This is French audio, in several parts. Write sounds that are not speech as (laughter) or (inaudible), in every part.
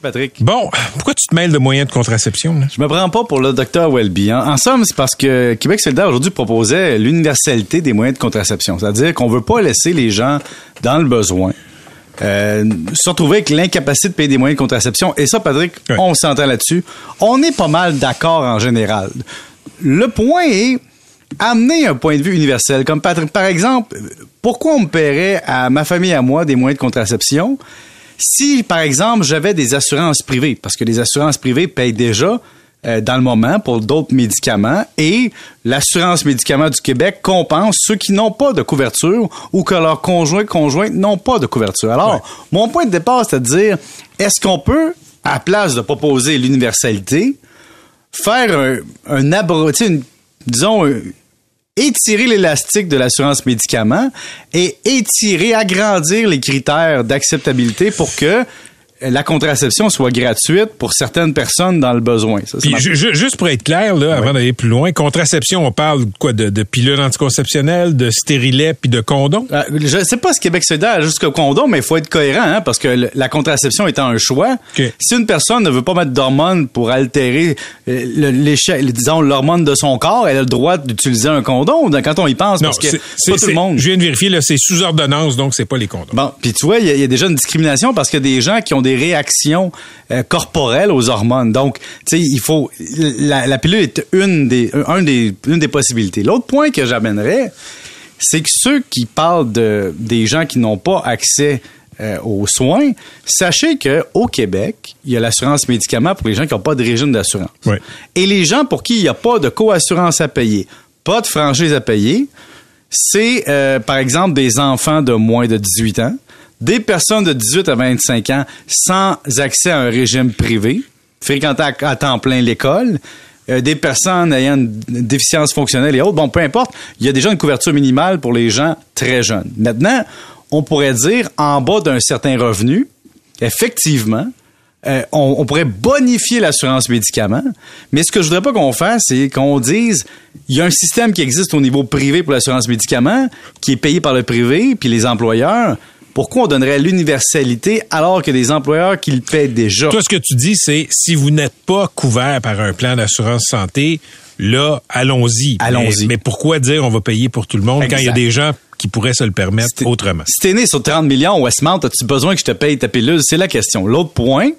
Patrick. Bon, pourquoi tu te mêles de moyens de contraception? Là? Je me prends pas pour le docteur Welby. Hein. En somme, c'est parce que Québec solidaire aujourd'hui proposait l'universalité des moyens de contraception. C'est-à-dire qu'on veut pas laisser les gens dans le besoin. Euh, se retrouver avec l'incapacité de payer des moyens de contraception. Et ça, Patrick, on s'entend là-dessus. On est pas mal d'accord en général. Le point est amener un point de vue universel. Comme Patrick, par exemple, pourquoi on me paierait à ma famille et à moi des moyens de contraception? Si, par exemple, j'avais des assurances privées, parce que les assurances privées payent déjà euh, dans le moment pour d'autres médicaments et l'assurance médicaments du Québec compense ceux qui n'ont pas de couverture ou que leurs conjoints conjointes n'ont pas de couverture. Alors, mon point de départ, c'est de dire, est-ce qu'on peut, à la place de proposer l'universalité, faire un, un abro- une- disons, étirer l'élastique de l'assurance médicaments et étirer, agrandir les critères d'acceptabilité pour que la contraception soit gratuite pour certaines personnes dans le besoin. Ça, Puis ju- juste pour être clair, là, avant d'aller plus loin, contraception, on parle de quoi? De, de pilules anticonceptionnelles, de stérilet puis de condoms. Euh, je sais pas ce Québec solidaire jusqu'au condom, mais il faut être cohérent, hein, parce que la contraception étant un choix, si une personne ne veut pas mettre d'hormones pour altérer euh, l'échelle, disons l'hormone de son corps, elle a le droit d'utiliser un condom. Quand on y pense, parce que c'est pas tout le monde. Je viens de vérifier, c'est sous ordonnance, donc c'est pas les condoms. Bon, puis tu vois, il y, a- il y a déjà une discrimination parce a des gens qui ont des réactions euh, corporelles aux hormones. Donc, tu sais, il faut la, la pilule est une des un des une des possibilités. L'autre point que j'amènerais, c'est que ceux qui parlent de des gens qui n'ont pas accès euh, aux soins, sachez que au Québec, il y a l'assurance médicaments pour les gens qui n'ont pas de régime d'assurance. Et les gens pour qui il n'y a pas de coassurance à payer, pas de franchise à payer, c'est euh, par exemple des enfants de moins de 18 ans, des personnes de 18 à 25 ans sans accès à un régime privé, fréquentant à, temps plein l'école, euh, des personnes ayant une déficience fonctionnelle et autres. Bon, peu importe, il y a déjà une couverture minimale pour les gens très jeunes. Maintenant, on pourrait dire en bas d'un certain revenu, effectivement, euh, on, pourrait bonifier l'assurance médicaments, mais ce que je voudrais pas qu'on fasse, c'est qu'on dise il y a un système qui existe au niveau privé pour l'assurance médicaments, qui est payé par le privé, puis les employeurs. Pourquoi on donnerait l'universalité alors que des employeurs qui le paient déjà? Toi, ce que tu dis, c'est si vous n'êtes pas couvert par un plan d'assurance santé, là, allons-y. Allons-y. Mais, mais pourquoi dire on va payer pour tout le monde quand il y a des gens qui pourraient se le permettre Si autrement? Si t'es né sur 30 millions, Westmount, as-tu besoin que je te paye ta pilule? C'est la question. L'autre point,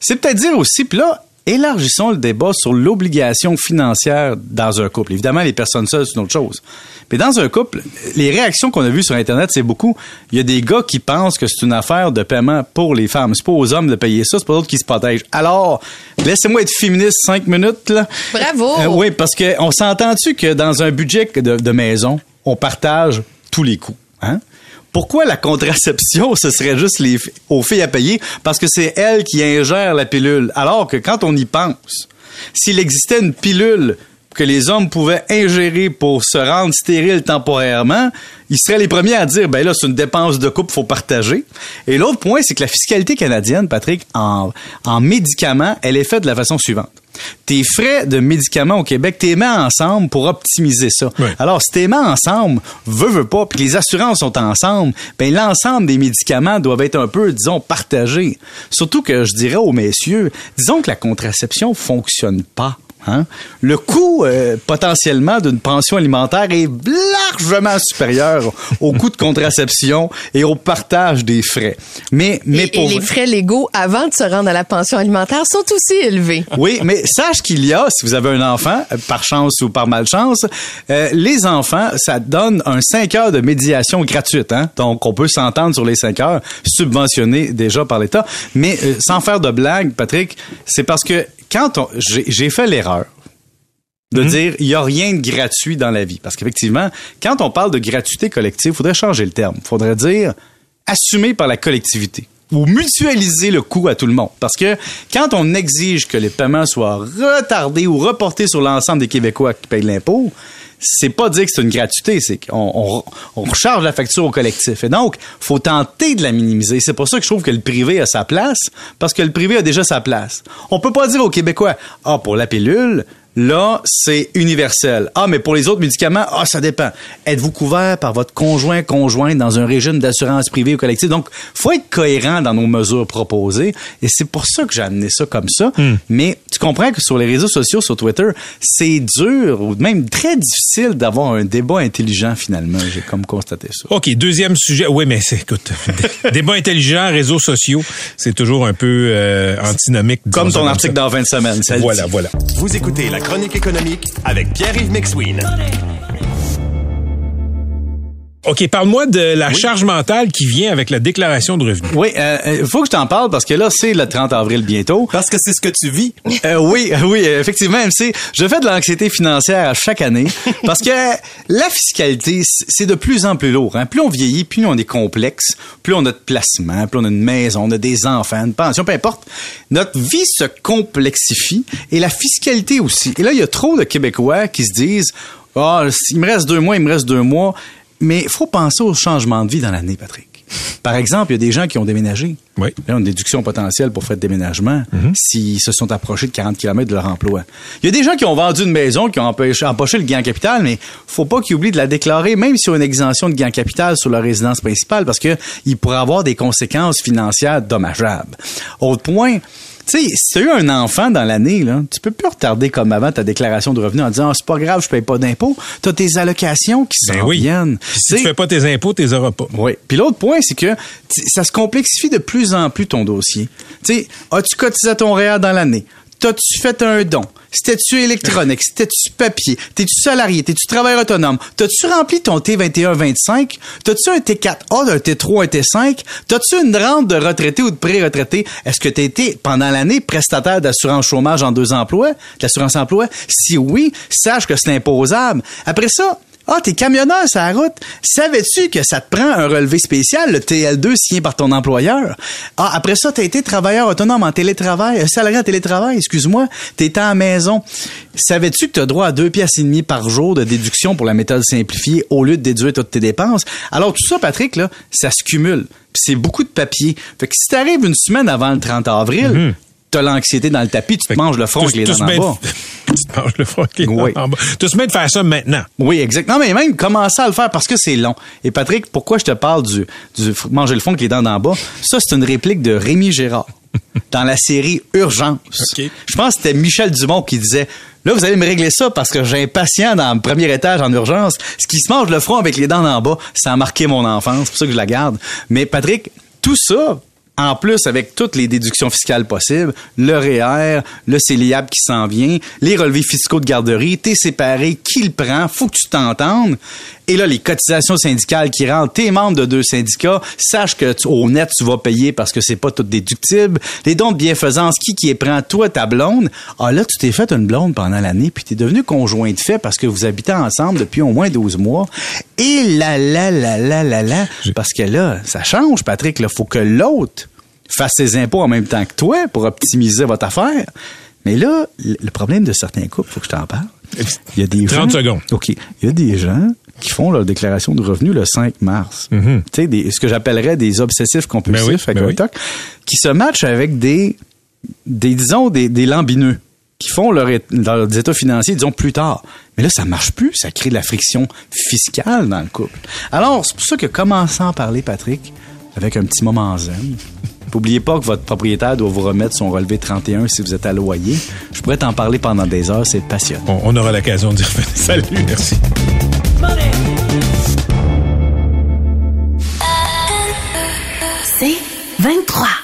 c'est peut-être dire aussi, puis là, élargissons le débat sur l'obligation financière dans un couple. Évidemment, les personnes seules, c'est une autre chose. Mais dans un couple, les réactions qu'on a vues sur Internet, c'est beaucoup. Il y a des gars qui pensent que c'est une affaire de paiement pour les femmes. C'est pas aux hommes de payer ça, c'est pas d'autres qui se protègent. Alors, laissez-moi être féministe cinq minutes, là. Bravo. Euh, oui, parce que on s'entend-tu que dans un budget de, de maison, on partage tous les coûts, hein? Pourquoi la contraception, ce serait juste aux filles à payer? Parce que c'est elles qui ingèrent la pilule. Alors que quand on y pense, s'il existait une pilule que les hommes pouvaient ingérer pour se rendre stérile temporairement, ils seraient les premiers à dire, ben là, c'est une dépense de couple, faut partager. Et l'autre point, c'est que la fiscalité canadienne, Patrick, en, en médicaments, elle est faite de la façon suivante. Tes frais de médicaments au Québec, t'es mets ensemble pour optimiser ça. Oui. Alors, si t'es mets ensemble, veux, veux pas, puis que les assurances sont ensemble, ben l'ensemble des médicaments doivent être un peu, disons, partagés. Surtout que je dirais aux messieurs, disons que la contraception fonctionne pas. Hein? Le coût euh, potentiellement d'une pension alimentaire est largement supérieur au coût de contraception et au partage des frais. Mais, mais Et, pour et les frais légaux avant de se rendre à la pension alimentaire sont aussi élevés. oui, mais sache qu'il y a, si vous avez un enfant, par chance ou par malchance, euh, les enfants, ça donne un 5 heures de médiation gratuite. Hein? Donc, on peut s'entendre sur les 5 heures, subventionnés déjà par l'État. Mais euh, sans faire de blague, Patrick, c'est parce que quand on, j'ai, fait l'erreur de dire il y a rien de gratuit dans la vie. Parce qu'effectivement, quand on parle de gratuité collective, il faudrait changer le terme. Il faudrait dire assumé par la collectivité ou mutualiser le coût à tout le monde. Parce que quand on exige que les paiements soient retardés ou reportés sur l'ensemble des Québécois qui payent l'impôt, c'est pas dire que c'est une gratuité, c'est qu'on on, on recharge la facture au collectif. Et donc, faut tenter de la minimiser. C'est pour ça que je trouve que le privé a sa place, parce que le privé a déjà sa place. On peut pas dire aux Québécois, ah, pour la pilule, Là, c'est universel. Ah, mais pour les autres médicaments, ah, ça dépend. Êtes-vous couvert par votre conjoint, conjointe dans un régime d'assurance privée ou collective? Donc, faut être cohérent dans nos mesures proposées. Et c'est pour ça que j'ai amené ça comme ça. Hmm. Mais tu comprends que sur les réseaux sociaux, sur Twitter, c'est dur ou même très difficile d'avoir un débat intelligent finalement. J'ai comme constaté ça. OK, deuxième sujet. Oui, mais c'est, écoute, (laughs) débat intelligent, réseaux sociaux, c'est toujours un peu euh, antinomique. Comme ton article ça. dans 20 semaines. ça Voilà, dit. voilà. Vous écoutez la chronique économique avec Pierre-Yves McSween. OK, parle-moi de la charge mentale qui vient avec la déclaration de revenus. Oui, il faut que je t'en parle parce que là, c'est le 30 avril bientôt. Parce que c'est ce que tu vis. Euh, oui, oui, effectivement, MC. Je fais de l'anxiété financière à chaque année (laughs) parce que la fiscalité, c'est de plus en plus lourd. Hein. Plus on vieillit, plus on est complexe, plus on a de placement, plus on a une maison, on a des enfants, une pension, peu importe. Notre vie se complexifie et la fiscalité aussi. Et là, il y a trop de Québécois qui se disent, ah, il me reste deux mois, il me reste deux mois. Mais il faut penser au changement de vie dans l'année, Patrick. Par exemple, il y a des gens qui ont déménagé. Oui. Là, on a une déduction potentielle pour faire de déménagement s'ils se sont approchés de 40 km de leur emploi. Il y a des gens qui ont vendu une maison, qui ont empêché- empoché le gain en capital, mais faut pas qu'ils oublient de la déclarer, même s'ils ont une exemption de gain en capital sur leur résidence principale, parce que il pourrait avoir des conséquences financières dommageables. Autre point, tu sais, si tu as eu un enfant dans l'année, là, tu peux plus retarder comme avant ta déclaration de revenus en disant Ah, c'est pas grave, je paye pas d'impôts. Tu as tes allocations qui Ben s'en oui. viennent. Puis si Tu fais pas tes impôts, tu les auras pas. oui. Puis l'autre point, c'est que ça se complexifie de plus en plus ton dossier. Tu sais, as-tu cotisé à ton REER dans l'année? T'as-tu fait un don? C'était-tu électronique? C'était-tu papier? T'es-tu salarié? T'es-tu travailleur autonome? T'as-tu rempli ton T21-25? T'as-tu un T4A, un T3, un T5? T'as-tu une rente de retraité ou de pré-retraité? Est-ce que t'as été, pendant l'année, prestataire d'assurance chômage en deux emplois? D'assurance emploi? Si oui, sache que c'est imposable. Après ça, ah, t'es camionneur sur la route. Savais-tu que ça te prend un relevé spécial, le TL2 signé par ton employeur? Ah, après ça, t'as été travailleur autonome en télétravail, euh, salarié en télétravail, excuse-moi. T'étais à la maison. Savais-tu que t'as droit à deux pièces et demie par jour de déduction pour la méthode simplifiée au lieu de déduire toutes tes dépenses? Alors, tout ça, Patrick, là, ça se cumule. C'est beaucoup de papier. Fait que si t'arrives une semaine avant le 30 avril, t'as l'anxiété dans le tapis, tu te manges le front avec les dents en bas. Tu te manges le Oui. en bas. Tu te mets de faire ça maintenant. Oui, exactement. Mais même commencer à le faire parce que c'est long. Et Patrick, pourquoi je te parle du, manger le fond avec les dents d'en bas? Ça, c'est une réplique de Rémi Gérard (laughs) dans la série Urgence. Je pense que c'était Michel Dumont qui disait Là, vous allez me régler ça parce que j'ai un patient dans le premier étage en urgence. Ce qui se mange le front avec les dents d'en bas, ça a marqué mon enfance. C'est pour ça que je la garde. Mais Patrick, tout ça, en plus, avec toutes les déductions fiscales possibles, le REER, le CELIAB qui s'en vient, les relevés fiscaux de garderie, t'es séparé, qui le prend, faut que tu t'entendes. Et là, les cotisations syndicales qui rentrent, t'es membre de deux syndicats, sache que tu- au net, tu vas payer parce que c'est pas tout déductible. Les dons de bienfaisance, qui qui les prend? Toi, ta blonde? Ah là, tu t'es fait une blonde pendant l'année, puis t'es devenu conjoint de fait parce que vous habitez ensemble depuis au moins 12 mois. Et là, là, là, là, là, là. Parce que là, ça change, Patrick. Là, faut que l'autre fasse ses impôts en même temps que toi pour optimiser votre affaire. Mais là, le problème de certains couples, faut que je t'en parle. Il y a des (laughs) 30 gens, secondes. OK. Il y a des gens qui font leur déclaration de revenus le 5 mars. Mhm. Tu sais, ce que j'appellerais des obsessifs compulsifs Ben oui, avec ben un oui. TOC, qui se matchent avec des, des disons, des, des lambineux qui font leur, leurs états financiers, disons, plus tard. Mais là, ça marche plus. Ça crée de la friction fiscale dans le couple. Alors, c'est pour ça que commençons à parler, Patrick, avec un petit moment zen. N'oubliez pas que votre propriétaire doit vous remettre son relevé 31 si vous êtes à loyer. Je pourrais t'en parler pendant des heures, c'est passionnant. On, on aura l'occasion d'y revenir. (laughs) Salut, merci. C'est 23.